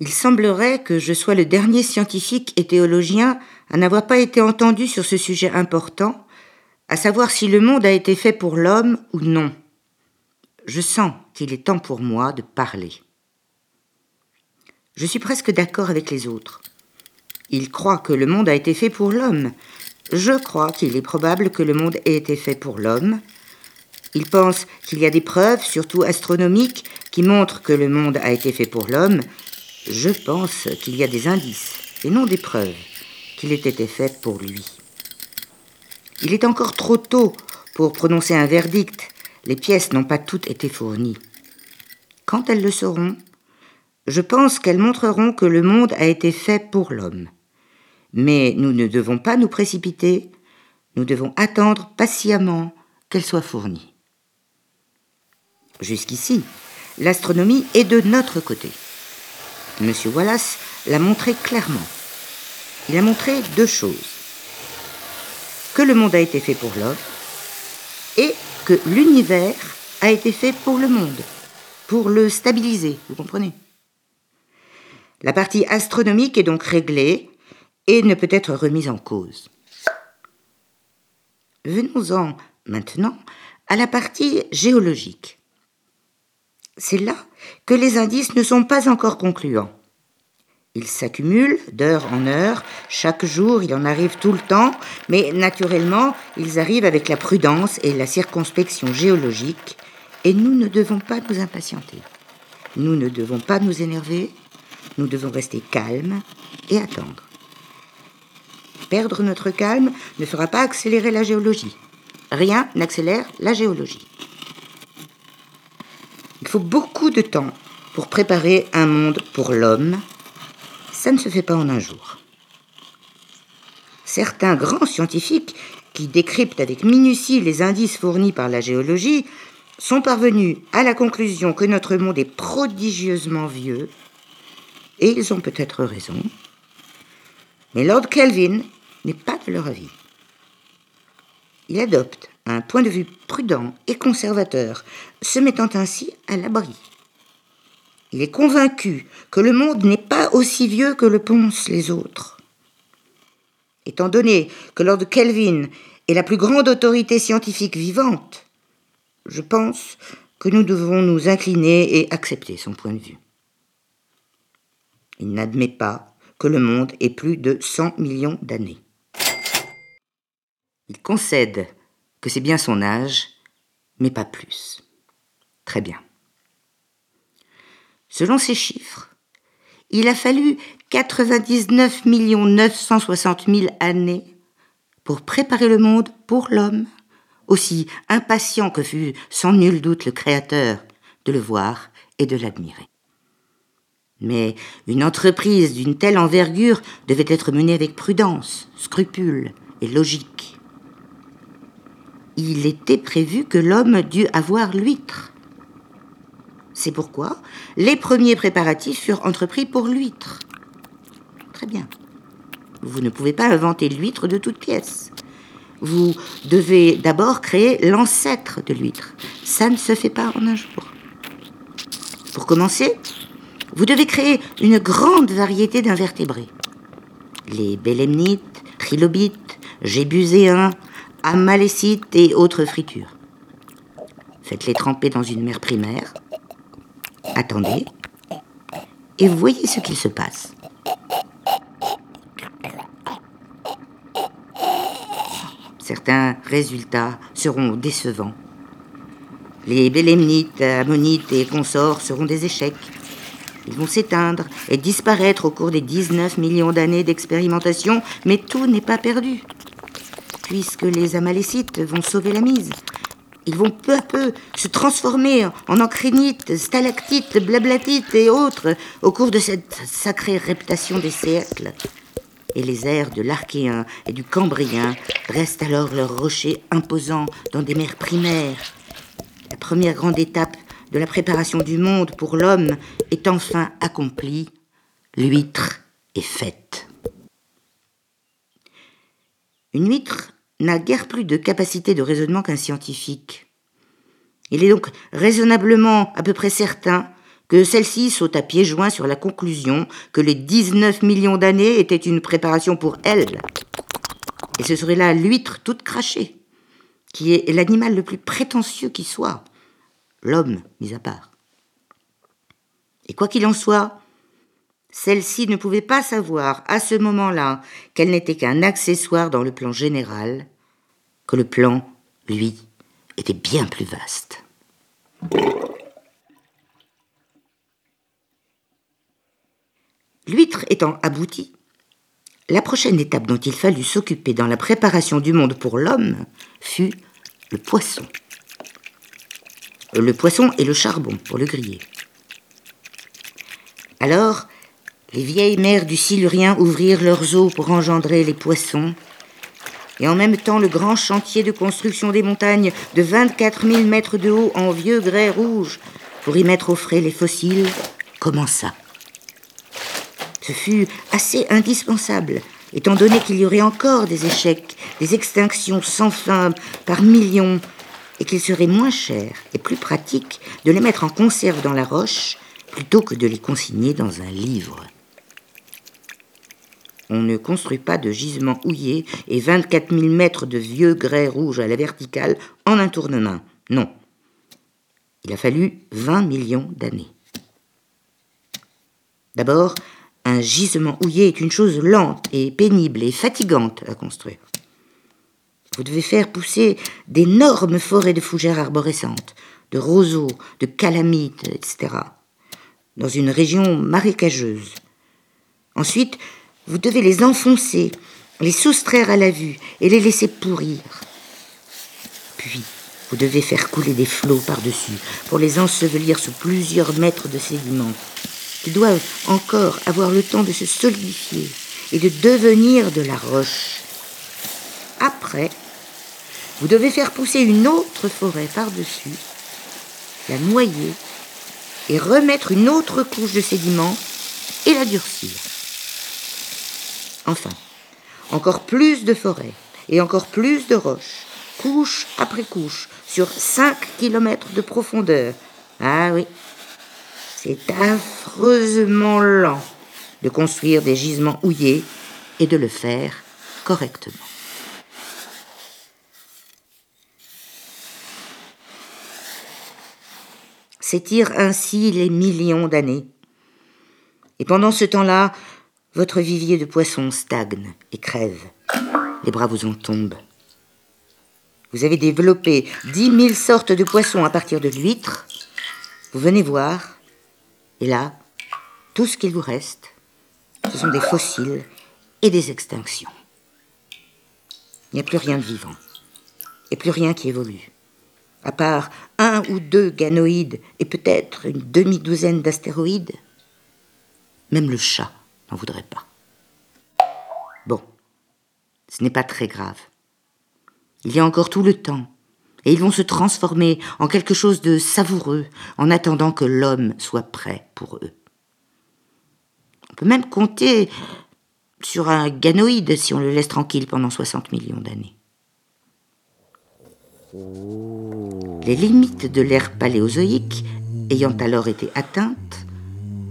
Il semblerait que je sois le dernier scientifique et théologien à n'avoir pas été entendu sur ce sujet important, à savoir si le monde a été fait pour l'homme ou non. Je sens qu'il est temps pour moi de parler. Je suis presque d'accord avec les autres. Ils croient que le monde a été fait pour l'homme. Je crois qu'il est probable que le monde ait été fait pour l'homme. Ils pensent qu'il y a des preuves, surtout astronomiques, qui montrent que le monde a été fait pour l'homme. Je pense qu'il y a des indices, et non des preuves, qu'il ait été fait pour lui. Il est encore trop tôt pour prononcer un verdict. Les pièces n'ont pas toutes été fournies. Quand elles le seront, je pense qu'elles montreront que le monde a été fait pour l'homme. Mais nous ne devons pas nous précipiter, nous devons attendre patiemment qu'elles soient fournies. Jusqu'ici, l'astronomie est de notre côté. Monsieur Wallace l'a montré clairement. Il a montré deux choses. Que le monde a été fait pour l'homme et que l'univers a été fait pour le monde, pour le stabiliser, vous comprenez? La partie astronomique est donc réglée et ne peut être remise en cause. Venons-en maintenant à la partie géologique. C'est là que les indices ne sont pas encore concluants. Ils s'accumulent d'heure en heure, chaque jour il en arrive tout le temps, mais naturellement ils arrivent avec la prudence et la circonspection géologique, et nous ne devons pas nous impatienter. Nous ne devons pas nous énerver, nous devons rester calmes et attendre. Perdre notre calme ne fera pas accélérer la géologie. Rien n'accélère la géologie. Faut beaucoup de temps pour préparer un monde pour l'homme. Ça ne se fait pas en un jour. Certains grands scientifiques qui décryptent avec minutie les indices fournis par la géologie sont parvenus à la conclusion que notre monde est prodigieusement vieux, et ils ont peut-être raison. Mais Lord Kelvin n'est pas de leur avis. Il adopte un point de vue prudent et conservateur, se mettant ainsi à l'abri. Il est convaincu que le monde n'est pas aussi vieux que le pensent les autres. Étant donné que Lord Kelvin est la plus grande autorité scientifique vivante, je pense que nous devons nous incliner et accepter son point de vue. Il n'admet pas que le monde ait plus de 100 millions d'années. Il concède que c'est bien son âge, mais pas plus. Très bien. Selon ces chiffres, il a fallu 99 960 000 années pour préparer le monde pour l'homme, aussi impatient que fut sans nul doute le Créateur de le voir et de l'admirer. Mais une entreprise d'une telle envergure devait être menée avec prudence, scrupule et logique il était prévu que l'homme dût avoir l'huître. C'est pourquoi les premiers préparatifs furent entrepris pour l'huître. Très bien. Vous ne pouvez pas inventer l'huître de toutes pièces. Vous devez d'abord créer l'ancêtre de l'huître. Ça ne se fait pas en un jour. Pour commencer, vous devez créer une grande variété d'invertébrés. Les bélemnites, trilobites, gébuséens, amalécites et autres fritures. Faites-les tremper dans une mer primaire. Attendez. Et voyez ce qu'il se passe. Certains résultats seront décevants. Les bélémnites, ammonites et consorts seront des échecs. Ils vont s'éteindre et disparaître au cours des 19 millions d'années d'expérimentation, mais tout n'est pas perdu puisque les Amalécites vont sauver la mise. Ils vont peu à peu se transformer en encrinites, stalactites, blablatites et autres au cours de cette sacrée réputation des siècles. Et les airs de l'Archéen et du Cambrien restent alors leurs rochers imposants dans des mers primaires. La première grande étape de la préparation du monde pour l'homme est enfin accomplie. L'huître est faite. Une huître n'a guère plus de capacité de raisonnement qu'un scientifique. Il est donc raisonnablement à peu près certain que celle-ci saute à pieds joints sur la conclusion que les 19 millions d'années étaient une préparation pour elle. Et ce serait là l'huître toute crachée, qui est l'animal le plus prétentieux qui soit, l'homme mis à part. Et quoi qu'il en soit, celle-ci ne pouvait pas savoir à ce moment-là qu'elle n'était qu'un accessoire dans le plan général, que le plan, lui, était bien plus vaste. L'huître étant aboutie, la prochaine étape dont il fallut s'occuper dans la préparation du monde pour l'homme fut le poisson. Le poisson et le charbon pour le griller. Alors, les vieilles mères du Silurien ouvrirent leurs eaux pour engendrer les poissons, et en même temps le grand chantier de construction des montagnes de 24 000 mètres de haut en vieux grès rouge pour y mettre au frais les fossiles commença. Ce fut assez indispensable, étant donné qu'il y aurait encore des échecs, des extinctions sans fin par millions, et qu'il serait moins cher et plus pratique de les mettre en conserve dans la roche plutôt que de les consigner dans un livre. On ne construit pas de gisement houillé et 24 000 mètres de vieux grès rouge à la verticale en un tournement. Non. Il a fallu 20 millions d'années. D'abord, un gisement houillé est une chose lente et pénible et fatigante à construire. Vous devez faire pousser d'énormes forêts de fougères arborescentes, de roseaux, de calamites, etc., dans une région marécageuse. Ensuite, vous devez les enfoncer, les soustraire à la vue et les laisser pourrir. Puis, vous devez faire couler des flots par-dessus pour les ensevelir sous plusieurs mètres de sédiments qui doivent encore avoir le temps de se solidifier et de devenir de la roche. Après, vous devez faire pousser une autre forêt par-dessus, la noyer et remettre une autre couche de sédiments et la durcir. Enfin, encore plus de forêts et encore plus de roches, couche après couche, sur 5 kilomètres de profondeur. Ah oui, c'est affreusement lent de construire des gisements houillés et de le faire correctement. S'étirent ainsi les millions d'années. Et pendant ce temps-là, votre vivier de poissons stagne et crève. Les bras vous en tombent. Vous avez développé dix mille sortes de poissons à partir de l'huître. Vous venez voir, et là, tout ce qu'il vous reste, ce sont des fossiles et des extinctions. Il n'y a plus rien de vivant, et plus rien qui évolue, à part un ou deux ganoïdes et peut-être une demi-douzaine d'astéroïdes. Même le chat voudrait pas. Bon, ce n'est pas très grave. Il y a encore tout le temps et ils vont se transformer en quelque chose de savoureux en attendant que l'homme soit prêt pour eux. On peut même compter sur un ganoïde si on le laisse tranquille pendant 60 millions d'années. Les limites de l'ère paléozoïque ayant alors été atteintes,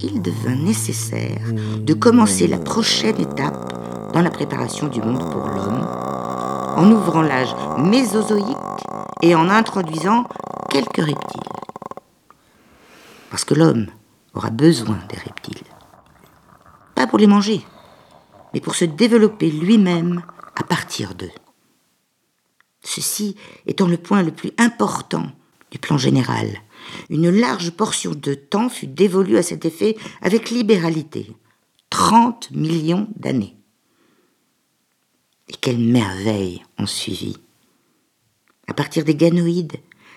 il devint nécessaire de commencer la prochaine étape dans la préparation du monde pour l'homme, en ouvrant l'âge mésozoïque et en introduisant quelques reptiles. Parce que l'homme aura besoin des reptiles. Pas pour les manger, mais pour se développer lui-même à partir d'eux. Ceci étant le point le plus important du plan général. Une large portion de temps fut dévolue à cet effet avec libéralité. 30 millions d'années. Et quelles merveilles ont suivi à partir des ganoïdes,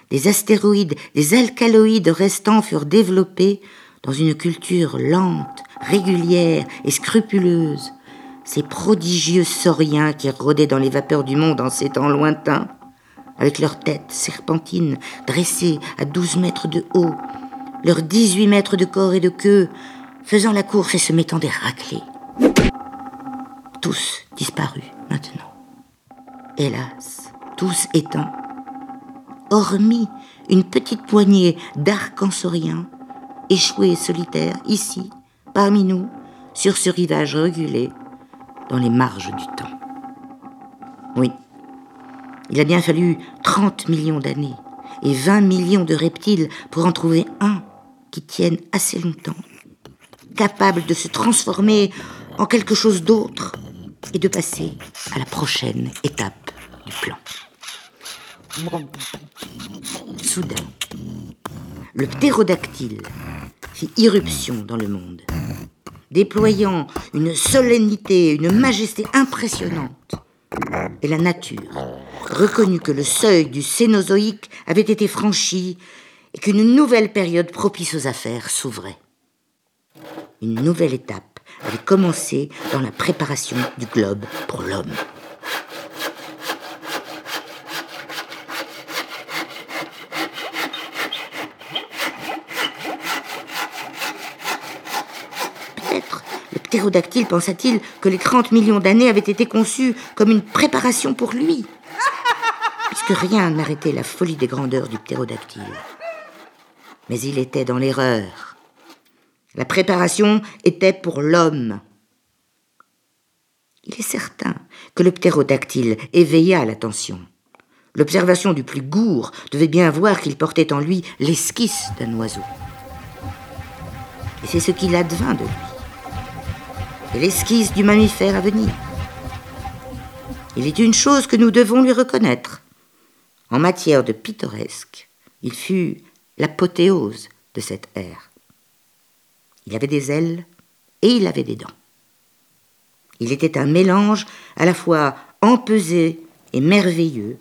des astéroïdes, des alcaloïdes restants furent développés dans une culture lente, régulière et scrupuleuse. Ces prodigieux sauriens qui rôdaient dans les vapeurs du monde en ces temps lointains, avec leurs têtes serpentines dressées à douze mètres de haut, leurs dix-huit mètres de corps et de queue, faisant la course et se mettant des raclés. Tous disparus maintenant. Hélas, tous éteints hormis une petite poignée d'arc-en-sauriens échoué solitaire, ici, parmi nous, sur ce rivage regulé, dans les marges du temps. Oui, il a bien fallu 30 millions d'années et 20 millions de reptiles pour en trouver un qui tienne assez longtemps, capable de se transformer en quelque chose d'autre et de passer à la prochaine étape du plan. Soudain, le ptérodactyle fit irruption dans le monde, déployant une solennité, une majesté impressionnante. Et la nature reconnut que le seuil du Cénozoïque avait été franchi et qu'une nouvelle période propice aux affaires s'ouvrait. Une nouvelle étape avait commencé dans la préparation du globe pour l'homme. Peut-être le ptérodactyle pensa-t-il que les 30 millions d'années avaient été conçus comme une préparation pour lui, puisque rien n'arrêtait la folie des grandeurs du ptérodactyle. Mais il était dans l'erreur. La préparation était pour l'homme. Il est certain que le ptérodactyle éveilla l'attention. L'observation du plus gourd devait bien voir qu'il portait en lui l'esquisse d'un oiseau. Et c'est ce qu'il advint de lui. Et l'esquisse du mammifère à venir. Il est une chose que nous devons lui reconnaître. En matière de pittoresque, il fut l'apothéose de cette ère. Il avait des ailes et il avait des dents. Il était un mélange à la fois empesé et merveilleux,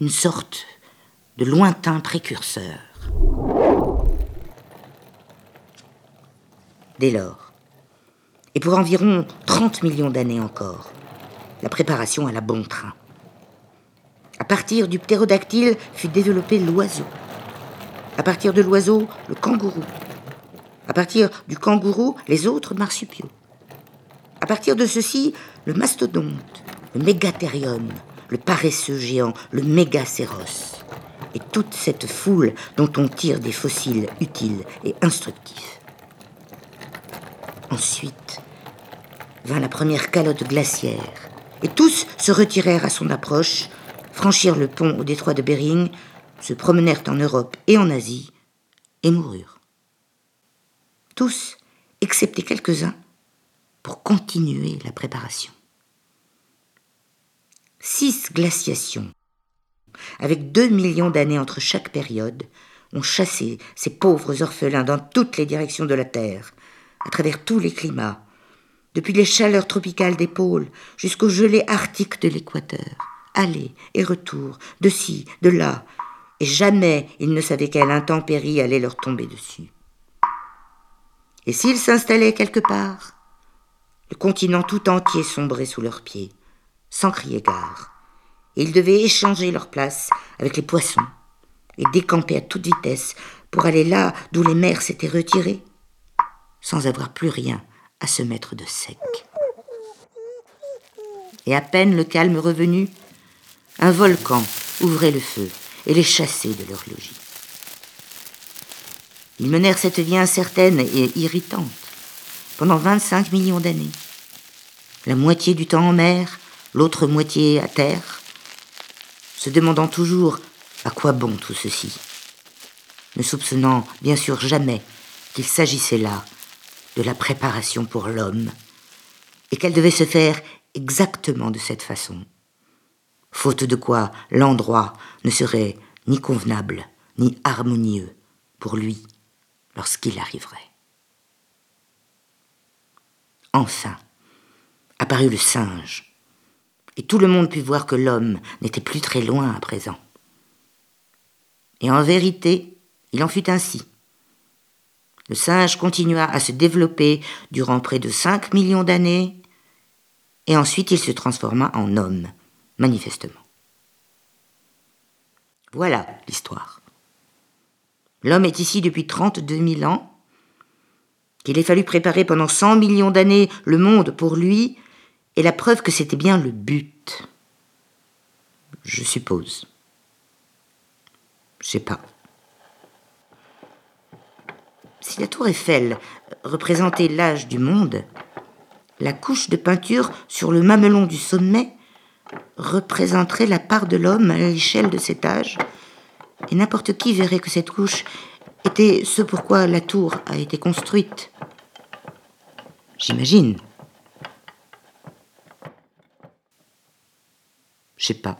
une sorte de lointain précurseur. Dès lors, et pour environ 30 millions d'années encore, la préparation alla bon train. À partir du ptérodactyle fut développé l'oiseau. À partir de l'oiseau, le kangourou. À partir du kangourou, les autres marsupiaux. À partir de ceci, le mastodonte, le mégathérium, le paresseux géant, le mégacéros. Et toute cette foule dont on tire des fossiles utiles et instructifs. Ensuite vint la première calotte glaciaire, et tous se retirèrent à son approche, franchirent le pont au détroit de Bering, se promenèrent en Europe et en Asie et moururent. Tous, excepté quelques-uns, pour continuer la préparation. Six glaciations, avec deux millions d'années entre chaque période, ont chassé ces pauvres orphelins dans toutes les directions de la Terre, à travers tous les climats, depuis les chaleurs tropicales des pôles jusqu'aux gelées arctiques de l'équateur, aller et retour, de ci, de là, et jamais ils ne savaient quelle intempérie allait leur tomber dessus. Et s'ils s'installaient quelque part, le continent tout entier sombrait sous leurs pieds, sans crier gare, et ils devaient échanger leur place avec les poissons, et décamper à toute vitesse pour aller là d'où les mers s'étaient retirées, sans avoir plus rien à se mettre de sec. Et à peine le calme revenu, un volcan ouvrait le feu et les chasser de leur logis. Ils menèrent cette vie incertaine et irritante pendant 25 millions d'années. La moitié du temps en mer, l'autre moitié à terre, se demandant toujours à quoi bon tout ceci, ne soupçonnant bien sûr jamais qu'il s'agissait là de la préparation pour l'homme, et qu'elle devait se faire exactement de cette façon, faute de quoi l'endroit ne serait ni convenable, ni harmonieux pour lui lorsqu'il arriverait. Enfin, apparut le singe, et tout le monde put voir que l'homme n'était plus très loin à présent. Et en vérité, il en fut ainsi. Le singe continua à se développer durant près de cinq millions d'années, et ensuite il se transforma en homme manifestement. Voilà l'histoire. L'homme est ici depuis 32 000 ans, qu'il ait fallu préparer pendant 100 millions d'années le monde pour lui, est la preuve que c'était bien le but. Je suppose. Je sais pas. Si la tour Eiffel représentait l'âge du monde, la couche de peinture sur le mamelon du sommet représenterait la part de l'homme à l'échelle de cet âge, et n'importe qui verrait que cette couche était ce pourquoi la tour a été construite. J'imagine. Je sais pas.